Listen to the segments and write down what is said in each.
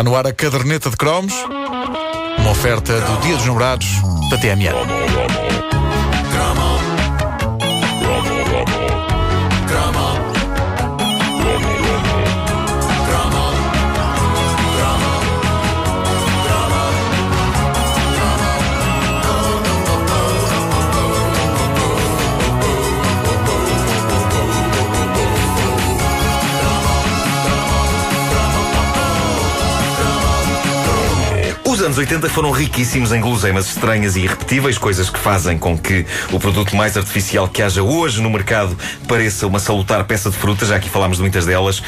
Está no ar a caderneta de cromos, uma oferta do Dia dos Namorados da TMN. Anos 80 foram riquíssimos em guloseimas estranhas e irrepetíveis, coisas que fazem com que o produto mais artificial que haja hoje no mercado pareça uma salutar peça de fruta, já aqui falámos de muitas delas, uh,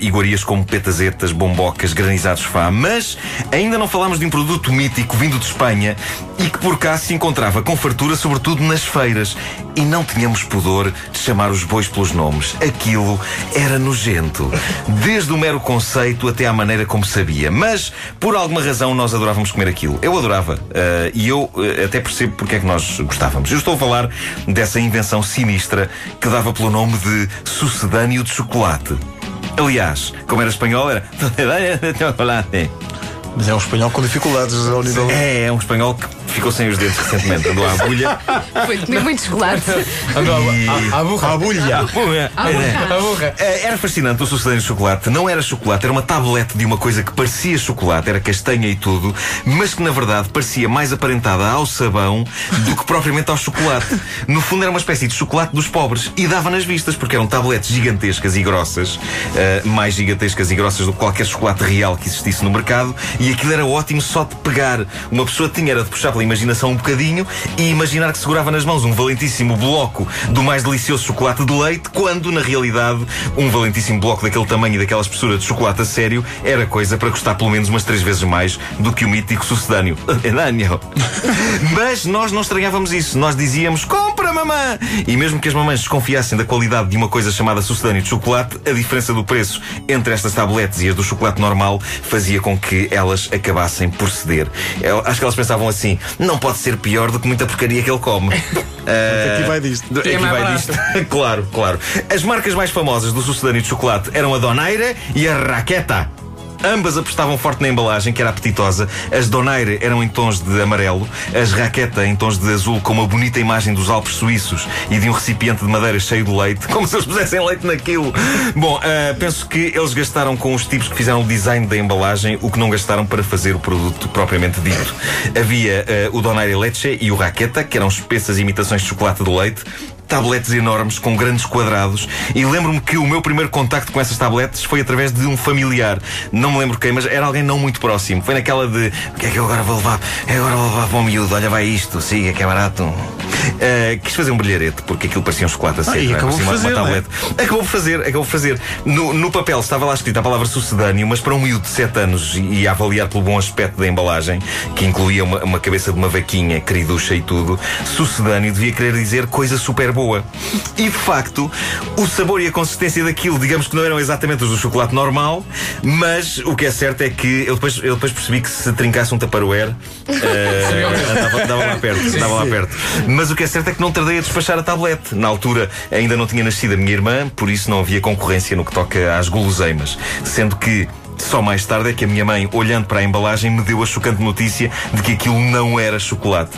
iguarias como petazetas, bombocas, granizados fá, mas ainda não falámos de um produto mítico vindo de Espanha e que por cá se encontrava com fartura, sobretudo nas feiras. E não tínhamos pudor de chamar os bois pelos nomes. Aquilo era nojento. Desde o mero conceito até à maneira como sabia. Mas, por alguma razão, nós adorávamos comer aquilo. Eu adorava. Uh, e eu uh, até percebo porque é que nós gostávamos. Eu estou a falar dessa invenção sinistra que dava pelo nome de sucedâneo de chocolate. Aliás, como era espanhol, era. Mas é um espanhol com dificuldades ao nível. É, é um espanhol que ficou sem os dentes recentemente, andou à agulha. Foi comer muito chocolate. e... A burra. A bulha. A burra. É, Era fascinante o sucedâneo de chocolate. Não era chocolate, era uma tablete de uma coisa que parecia chocolate, era castanha e tudo, mas que na verdade parecia mais aparentada ao sabão do que propriamente ao chocolate. No fundo era uma espécie de chocolate dos pobres e dava nas vistas, porque eram tabletes gigantescas e grossas, uh, mais gigantescas e grossas do que qualquer chocolate real que existisse no mercado, e aquilo era ótimo só de pegar. Uma pessoa tinha era de puxar pela imaginação um bocadinho e imaginar que segurava nas mãos um valentíssimo bloco do mais delicioso chocolate de leite, quando na realidade um valentíssimo bloco daquele tamanho e daquela espessura de chocolate a sério era coisa para custar pelo menos umas três vezes mais do que o mítico sucedâneo. Enânio. Mas nós não estranhávamos isso. Nós dizíamos: mamã! E mesmo que as mamães desconfiassem da qualidade de uma coisa chamada sucedâneo de chocolate, a diferença do preço entre estas tabletes e as do chocolate normal fazia com que elas acabassem por ceder. Eu acho que elas pensavam assim: não pode ser pior do que muita porcaria que ele come. Aqui vai disto. Aqui vai disto. claro, claro. As marcas mais famosas do sucedâneo de chocolate eram a Donaire e a Raqueta. Ambas apostavam forte na embalagem, que era apetitosa. As Donaire eram em tons de amarelo, as Raqueta em tons de azul, com uma bonita imagem dos Alpes suíços e de um recipiente de madeira cheio de leite, como se eles pusessem leite naquilo. Bom, uh, penso que eles gastaram com os tipos que fizeram o design da embalagem o que não gastaram para fazer o produto propriamente dito. Havia uh, o Donaire Leche e o Raqueta, que eram espessas imitações de chocolate de leite tabletes enormes com grandes quadrados e lembro-me que o meu primeiro contacto com essas tabletes foi através de um familiar. Não me lembro quem, mas era alguém não muito próximo. Foi naquela de o que é que eu agora vou levar? Eu agora vou levar para o miúdo, olha vai isto, siga que é barato. Uh, quis fazer um brilharete porque aquilo parecia um chocolate a sério. e não é? acabou Parecia por uma- uma fazer, tablete. Acabou por fazer, acabou por fazer. No, no papel estava lá escrita a palavra sucedâneo, mas para um miúdo de 7 anos e, a avaliar pelo bom aspecto da embalagem, que incluía uma, uma cabeça de uma vaquinha, queriducha e tudo, sucedâneo devia querer dizer coisa super boa. E de facto, o sabor e a consistência daquilo, digamos que não eram exatamente os do chocolate normal, mas o que é certo é que eu depois, eu depois percebi que se trincasse um taparoer, eh, dava, dava lá perto, dava lá perto. Mas o que é certo é que não tardei a despachar a tablete. Na altura ainda não tinha nascido a minha irmã, por isso não havia concorrência no que toca às guloseimas. Sendo que só mais tarde é que a minha mãe, olhando para a embalagem, me deu a chocante notícia de que aquilo não era chocolate.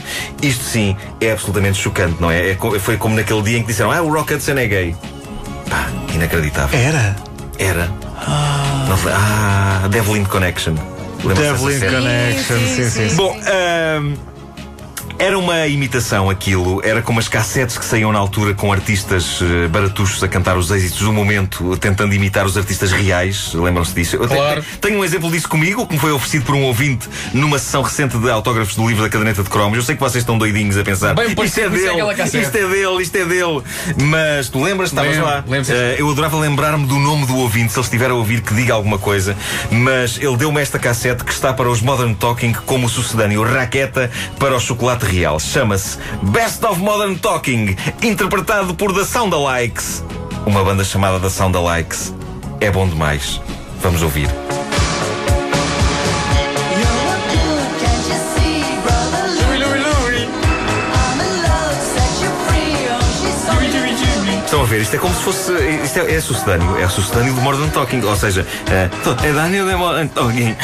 Isto sim é absolutamente chocante, não é? É co- foi como naquele dia em que disseram: Ah, o Rock Hudson é gay. Pá, inacreditável. Era. Era. Não foi- ah, Devlin Connection. Devlin? Connection. Sim, sim, sim. Bom, ahm, era uma imitação aquilo, era como as cassetes que saíam na altura com artistas eh, baratuchos a cantar os êxitos do momento, tentando imitar os artistas reais. Lembram-se disso? Claro. tenho um exemplo disso comigo, que me foi oferecido por um ouvinte numa sessão recente de autógrafos do livro da caderneta de cromos. Eu sei que vocês estão doidinhos a pensar. Bem isto é é dele, aquela cassete." isto é dele, isto é dele. Mas tu lembras? Estavas Lembro, lá. lembro. Eh, eu adorava lembrar-me do nome do ouvinte, se ele estiver a ouvir, que diga alguma coisa. Mas ele deu-me esta cassete que está para os Modern Talking como o sucedâneo Raqueta para o chocolate real. Chama-se Best of Modern Talking, interpretado por The Soundalikes. Uma banda chamada The Soundalikes. É bom demais. Vamos ouvir. Ver, isto é como se fosse. Isto é, é sucedâneo, é sucedâneo do Modern Talking. Ou seja, é, é Daniel de Modern Talking.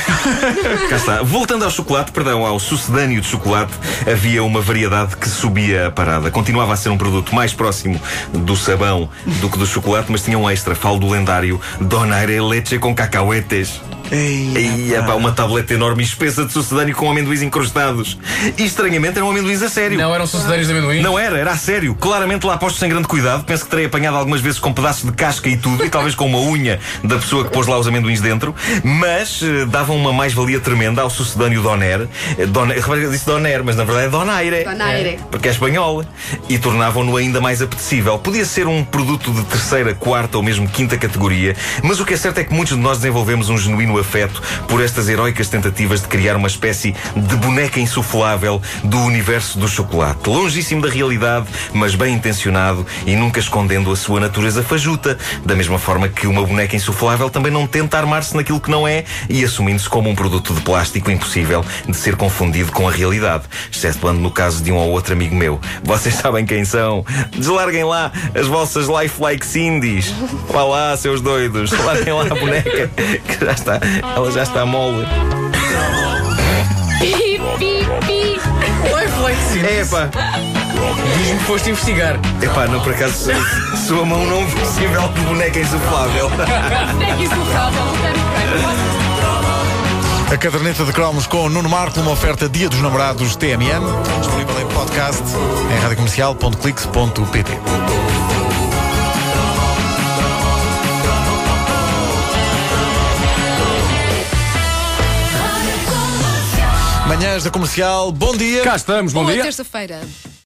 Cá está. Voltando ao chocolate, perdão, ao sucedâneo de chocolate, havia uma variedade que subia a parada. Continuava a ser um produto mais próximo do sabão do que do chocolate, mas tinha um extra. Falo do lendário Donaire Leche com cacahuetes. Ei, pá, uma tableta enorme e espessa de sucedâneo com amendoins incrustados. E estranhamente eram amendoins a sério. Não eram sucedâneos de amendoim? Não era, era a sério. Claramente lá posto sem grande cuidado. Penso que terei apanhado algumas vezes com pedaços de casca e tudo, e talvez com uma unha da pessoa que pôs lá os amendoins dentro. Mas uh, davam uma mais-valia tremenda ao sucedâneo Doner. Eh, Doner eu disse Doner, mas na verdade é Donaire. Donaire. Porque é espanhol. E tornavam-no ainda mais apetecível. Podia ser um produto de terceira, quarta ou mesmo quinta categoria, mas o que é certo é que muitos de nós desenvolvemos um genuíno afeto por estas heroicas tentativas de criar uma espécie de boneca insuflável do universo do chocolate. Longíssimo da realidade, mas bem intencionado e nunca escondendo a sua natureza fajuta. Da mesma forma que uma boneca insuflável também não tenta armar-se naquilo que não é e assumindo-se como um produto de plástico impossível de ser confundido com a realidade. Excetuando no caso de um ou outro amigo meu. Vocês sabem quem são? Deslarguem lá as vossas lifelike Cindy's. Vá lá, seus doidos. Larguem lá a boneca que já está. Ela já está mole. Pi, pi, pi. Life É pá, Diz-me que foste investigar. epá, não por acaso sua mão não visível de boneca insuflável. É que insuflável. A caderneta de cromos com Nuno Marco, uma oferta Dia dos Namorados TMN, disponível em podcast em radiocomercial.clix.pt. Manhãs da Comercial, bom dia. Cá estamos, bom Boa dia. terça-feira.